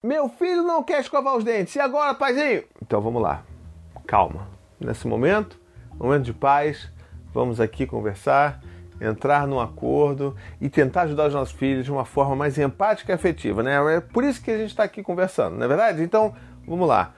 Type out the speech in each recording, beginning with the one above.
Meu filho não quer escovar os dentes. E agora, paizinho? Então vamos lá. Calma. Nesse momento, momento de paz, vamos aqui conversar, entrar num acordo e tentar ajudar os nossos filhos de uma forma mais empática e afetiva, né? É por isso que a gente está aqui conversando, não é verdade? Então, vamos lá.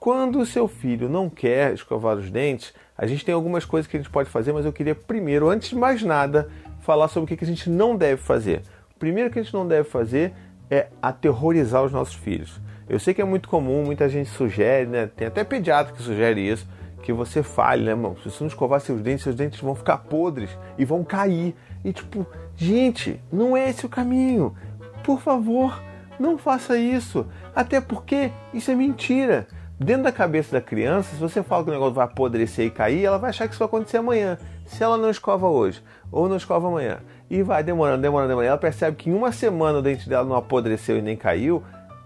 Quando o seu filho não quer escovar os dentes, a gente tem algumas coisas que a gente pode fazer, mas eu queria primeiro, antes de mais nada, falar sobre o que a gente não deve fazer. O primeiro que a gente não deve fazer é aterrorizar os nossos filhos. Eu sei que é muito comum, muita gente sugere, né? Tem até pediatra que sugere isso, que você fale, né, irmão? Se você não escovar seus dentes, seus dentes vão ficar podres e vão cair. E tipo, gente, não é esse o caminho. Por favor, não faça isso. Até porque isso é mentira. Dentro da cabeça da criança, se você fala que o negócio vai apodrecer e cair, ela vai achar que isso vai acontecer amanhã. Se ela não escova hoje ou não escova amanhã e vai demorando, demorando, demorando, ela percebe que em uma semana o dente dela não apodreceu e nem caiu,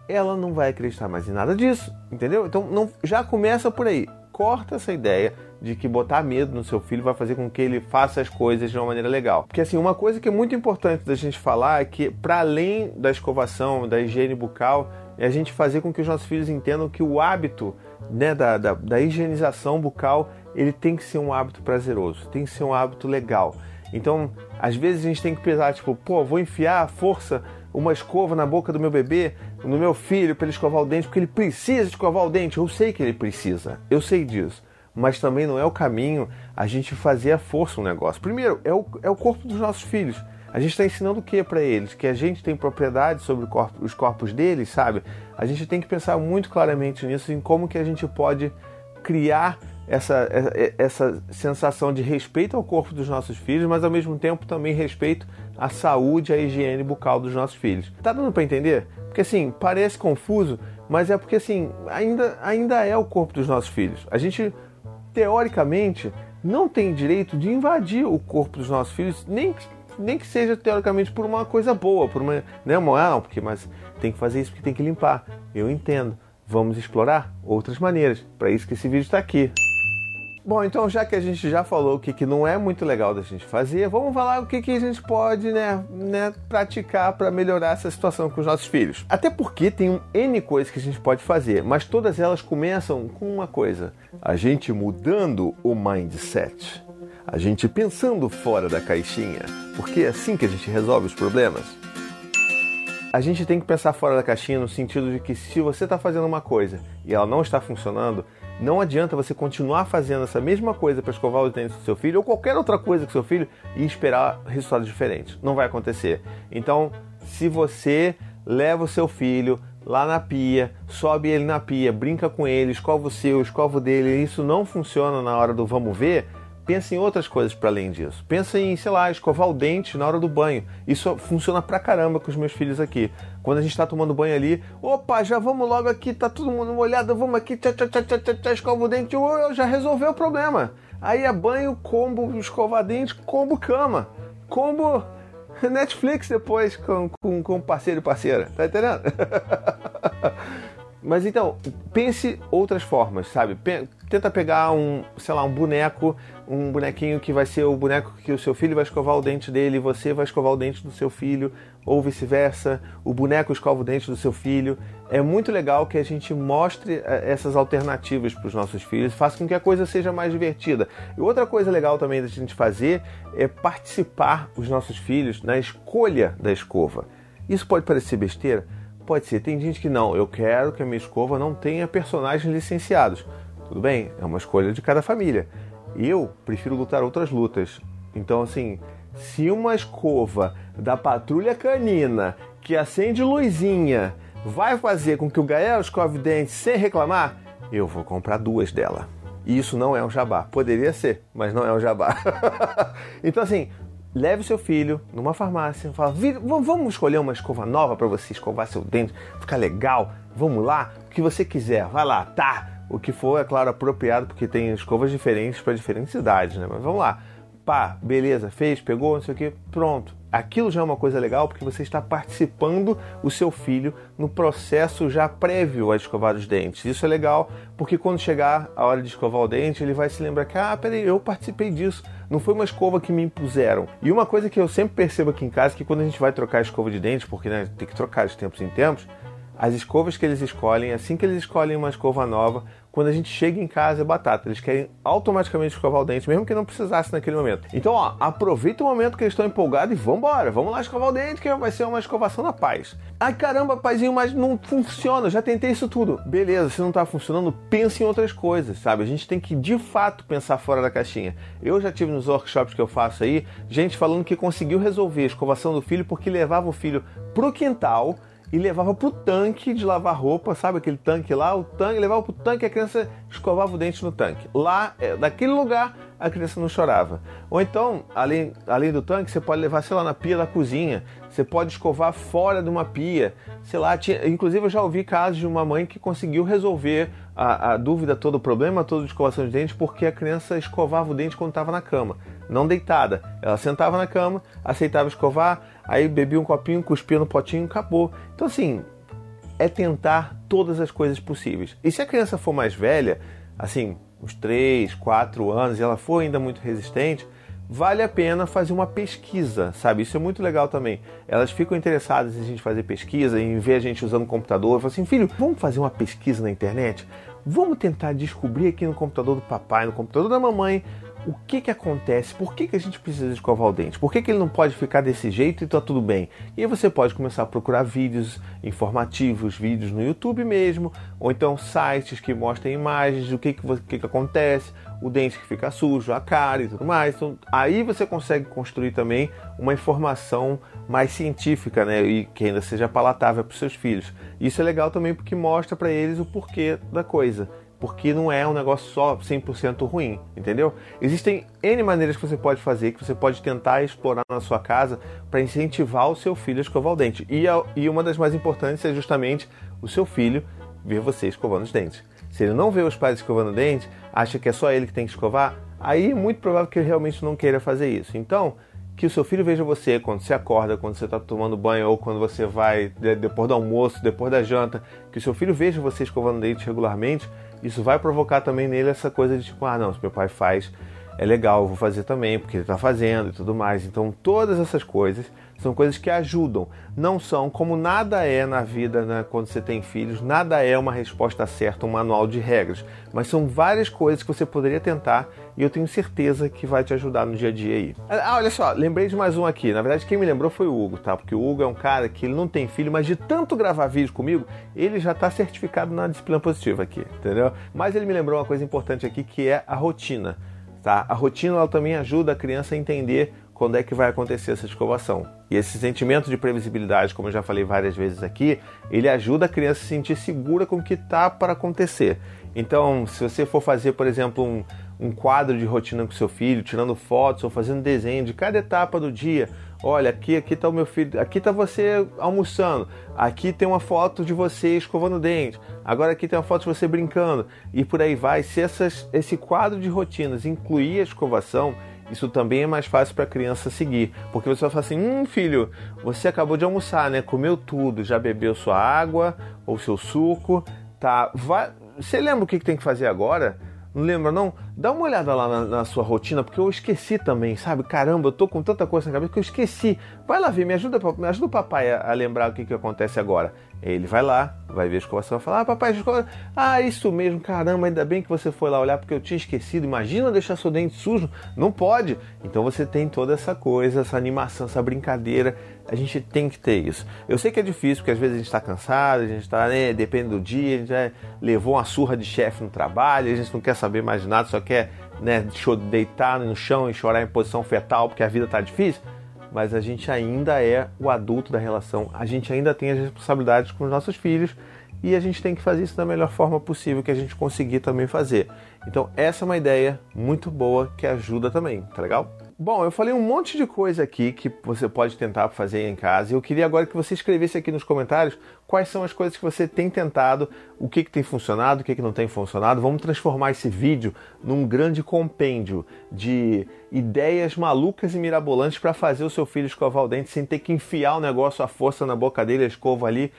ela não vai acreditar mais em nada disso, entendeu? Então não, já começa por aí. Corta essa ideia de que botar medo no seu filho vai fazer com que ele faça as coisas de uma maneira legal. Porque assim, uma coisa que é muito importante da gente falar é que para além da escovação, da higiene bucal, é a gente fazer com que os nossos filhos entendam que o hábito né, da, da, da higienização bucal ele tem que ser um hábito prazeroso, tem que ser um hábito legal. Então, às vezes a gente tem que pensar, tipo, pô, vou enfiar a força uma escova na boca do meu bebê, no meu filho, para ele escovar o dente, porque ele precisa escovar o dente. Eu sei que ele precisa, eu sei disso. Mas também não é o caminho a gente fazer a força um negócio. Primeiro, é o, é o corpo dos nossos filhos. A gente está ensinando o que para eles? Que a gente tem propriedade sobre corpo, os corpos deles, sabe? A gente tem que pensar muito claramente nisso, em como que a gente pode criar essa, essa sensação de respeito ao corpo dos nossos filhos, mas ao mesmo tempo também respeito à saúde à higiene bucal dos nossos filhos. Tá dando para entender? Porque assim, parece confuso, mas é porque assim, ainda, ainda é o corpo dos nossos filhos. A gente, teoricamente, não tem direito de invadir o corpo dos nossos filhos, nem, nem que seja teoricamente por uma coisa boa, por uma. Né, porque, mas tem que fazer isso porque tem que limpar. Eu entendo. Vamos explorar outras maneiras. Para isso que esse vídeo está aqui. Bom, então já que a gente já falou o que, que não é muito legal da gente fazer, vamos falar o que, que a gente pode né, né, praticar para melhorar essa situação com os nossos filhos. Até porque tem um N coisas que a gente pode fazer, mas todas elas começam com uma coisa: a gente mudando o mindset. A gente pensando fora da caixinha, porque é assim que a gente resolve os problemas. A gente tem que pensar fora da caixinha no sentido de que se você está fazendo uma coisa e ela não está funcionando, não adianta você continuar fazendo essa mesma coisa para escovar os dentes do seu filho ou qualquer outra coisa com seu filho e esperar resultados diferentes. Não vai acontecer. Então, se você leva o seu filho lá na pia, sobe ele na pia, brinca com ele, escova o seu, escova o dele, isso não funciona na hora do vamos ver, Pensa em outras coisas para além disso. Pensa em, sei lá, escovar o dente na hora do banho. Isso funciona pra caramba com os meus filhos aqui. Quando a gente está tomando banho ali, opa, já vamos logo aqui, tá todo mundo molhado, vamos aqui, tchá, tchá, tchá, tchá, tchá, escova o dente, oh, já resolveu o problema. Aí é banho, combo, escovar dente, combo cama, combo Netflix depois com, com, com parceiro e parceira, tá entendendo? Mas então, pense outras formas, sabe? Tenta pegar um, sei lá, um boneco, um bonequinho que vai ser o boneco que o seu filho vai escovar o dente dele e você vai escovar o dente do seu filho, ou vice-versa, o boneco escova o dente do seu filho. É muito legal que a gente mostre eh, essas alternativas para os nossos filhos, faça com que a coisa seja mais divertida. E outra coisa legal também da gente fazer é participar os nossos filhos na escolha da escova. Isso pode parecer besteira, Pode ser, tem gente que não, eu quero que a minha escova não tenha personagens licenciados. Tudo bem, é uma escolha de cada família. Eu prefiro lutar outras lutas. Então, assim, se uma escova da patrulha canina que acende luzinha vai fazer com que o Gael escove dentes sem reclamar, eu vou comprar duas dela. Isso não é um jabá. Poderia ser, mas não é um jabá. então, assim, leve seu filho numa farmácia, fala, vamos escolher uma escova nova para você escovar seu dente, ficar legal, vamos lá, o que você quiser, vai lá, tá. O que for, é claro, apropriado, porque tem escovas diferentes para diferentes idades, né? Mas vamos lá. Pá, beleza, fez, pegou, não sei o que, pronto aquilo já é uma coisa legal porque você está participando o seu filho no processo já prévio a escovar os dentes. Isso é legal porque quando chegar a hora de escovar o dente, ele vai se lembrar que, ah, peraí, eu participei disso. Não foi uma escova que me impuseram. E uma coisa que eu sempre percebo aqui em casa é que quando a gente vai trocar a escova de dente, porque né, tem que trocar de tempos em tempos, as escovas que eles escolhem, assim que eles escolhem uma escova nova, quando a gente chega em casa é batata. Eles querem automaticamente escovar o dente, mesmo que não precisasse naquele momento. Então, ó, aproveita o momento que eles estão empolgados e vambora, vamos lá escovar o dente, que vai ser uma escovação na paz. Ai caramba, paizinho, mas não funciona, já tentei isso tudo. Beleza, se não tá funcionando, pense em outras coisas, sabe? A gente tem que de fato pensar fora da caixinha. Eu já tive nos workshops que eu faço aí, gente falando que conseguiu resolver a escovação do filho porque levava o filho pro quintal e levava pro tanque de lavar roupa, sabe aquele tanque lá? O tanque levava pro tanque a criança escovava o dente no tanque. Lá, é, daquele lugar, a criança não chorava. Ou então, além, além do tanque, você pode levar, sei lá, na pia da cozinha. Você pode escovar fora de uma pia. Sei lá, tinha, inclusive eu já ouvi casos de uma mãe que conseguiu resolver a, a dúvida todo, o problema todo de escovação de dente, porque a criança escovava o dente quando estava na cama, não deitada. Ela sentava na cama, aceitava escovar, aí bebia um copinho, cuspia no potinho, acabou. Então, assim, é tentar todas as coisas possíveis. E se a criança for mais velha, assim, uns 3, 4 anos, e ela for ainda muito resistente, vale a pena fazer uma pesquisa, sabe? Isso é muito legal também. Elas ficam interessadas em a gente fazer pesquisa, em ver a gente usando o computador. Falo assim, filho, vamos fazer uma pesquisa na internet? Vamos tentar descobrir aqui no computador do papai, no computador da mamãe, o que que acontece, por que, que a gente precisa escovar o dente, por que, que ele não pode ficar desse jeito e tá tudo bem. E aí você pode começar a procurar vídeos informativos, vídeos no YouTube mesmo, ou então sites que mostrem imagens do que, que, que, que acontece, o dente que fica sujo, a cara e tudo mais. Então, aí você consegue construir também uma informação mais científica, né, e que ainda seja palatável para os seus filhos. Isso é legal também porque mostra para eles o porquê da coisa porque não é um negócio só 100% ruim, entendeu? Existem N maneiras que você pode fazer, que você pode tentar explorar na sua casa para incentivar o seu filho a escovar o dente. E, a, e uma das mais importantes é justamente o seu filho ver você escovando os dentes. Se ele não vê os pais escovando o dente, acha que é só ele que tem que escovar, aí é muito provável que ele realmente não queira fazer isso. Então, que o seu filho veja você quando você acorda, quando você está tomando banho ou quando você vai depois do almoço, depois da janta, que o seu filho veja você escovando dente regularmente, isso vai provocar também nele essa coisa de tipo, ah, não, se meu pai faz, é legal, vou fazer também, porque ele está fazendo e tudo mais. Então, todas essas coisas são coisas que ajudam. Não são, como nada é na vida né, quando você tem filhos, nada é uma resposta certa, um manual de regras. Mas são várias coisas que você poderia tentar e eu tenho certeza que vai te ajudar no dia a dia aí. Ah, olha só, lembrei de mais um aqui. Na verdade, quem me lembrou foi o Hugo, tá? Porque o Hugo é um cara que ele não tem filho, mas de tanto gravar vídeo comigo, ele já está certificado na disciplina positiva aqui, entendeu? Mas ele me lembrou uma coisa importante aqui que é a rotina. Tá? A rotina ela também ajuda a criança a entender quando é que vai acontecer essa escovação. E esse sentimento de previsibilidade, como eu já falei várias vezes aqui, ele ajuda a criança a se sentir segura com o que está para acontecer. Então, se você for fazer, por exemplo, um, um quadro de rotina com seu filho, tirando fotos ou fazendo desenho de cada etapa do dia, olha, aqui aqui está o meu filho, aqui está você almoçando, aqui tem uma foto de você escovando o dente, agora aqui tem uma foto de você brincando e por aí vai. Se essas, esse quadro de rotinas incluir a escovação, isso também é mais fácil para a criança seguir, porque você vai falar assim: hum, filho, você acabou de almoçar, né? Comeu tudo, já bebeu sua água ou seu suco, tá? Vai... Você lembra o que tem que fazer agora? Não lembra não? Dá uma olhada lá na, na, sua rotina, porque eu esqueci também, sabe? Caramba, eu tô com tanta coisa na cabeça que eu esqueci. Vai lá ver, me ajuda, me ajuda o papai a, a lembrar o que, que acontece agora. Ele vai lá, vai ver a escovação e falar: Ah, papai, escova... ah, isso mesmo, caramba, ainda bem que você foi lá olhar porque eu tinha esquecido. Imagina deixar seu dente sujo. Não pode. Então você tem toda essa coisa, essa animação, essa brincadeira. A gente tem que ter isso. Eu sei que é difícil, porque às vezes a gente está cansado, a gente está, né, depende do dia, a gente levou uma surra de chefe no trabalho, a gente não quer saber mais nada, só quer né, deitar no chão e chorar em posição fetal porque a vida está difícil mas a gente ainda é o adulto da relação, a gente ainda tem as responsabilidades com os nossos filhos e a gente tem que fazer isso da melhor forma possível que a gente conseguir também fazer. Então, essa é uma ideia muito boa que ajuda também, tá legal? Bom, eu falei um monte de coisa aqui que você pode tentar fazer em casa eu queria agora que você escrevesse aqui nos comentários quais são as coisas que você tem tentado, o que, que tem funcionado, o que, que não tem funcionado. Vamos transformar esse vídeo num grande compêndio de ideias malucas e mirabolantes para fazer o seu filho escovar o dente sem ter que enfiar o negócio à força na boca dele, a escova ali,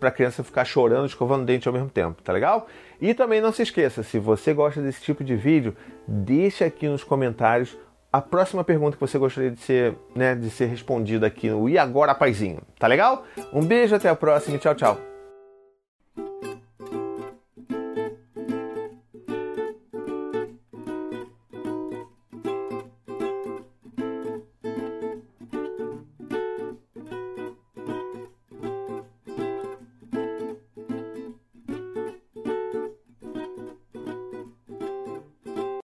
para a criança ficar chorando, escovando o dente ao mesmo tempo, tá legal? E também não se esqueça, se você gosta desse tipo de vídeo, deixe aqui nos comentários a próxima pergunta que você gostaria de ser, né, de ser respondida aqui no E Agora Paizinho. Tá legal? Um beijo, até a próxima e tchau, tchau.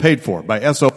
Paid for by SO.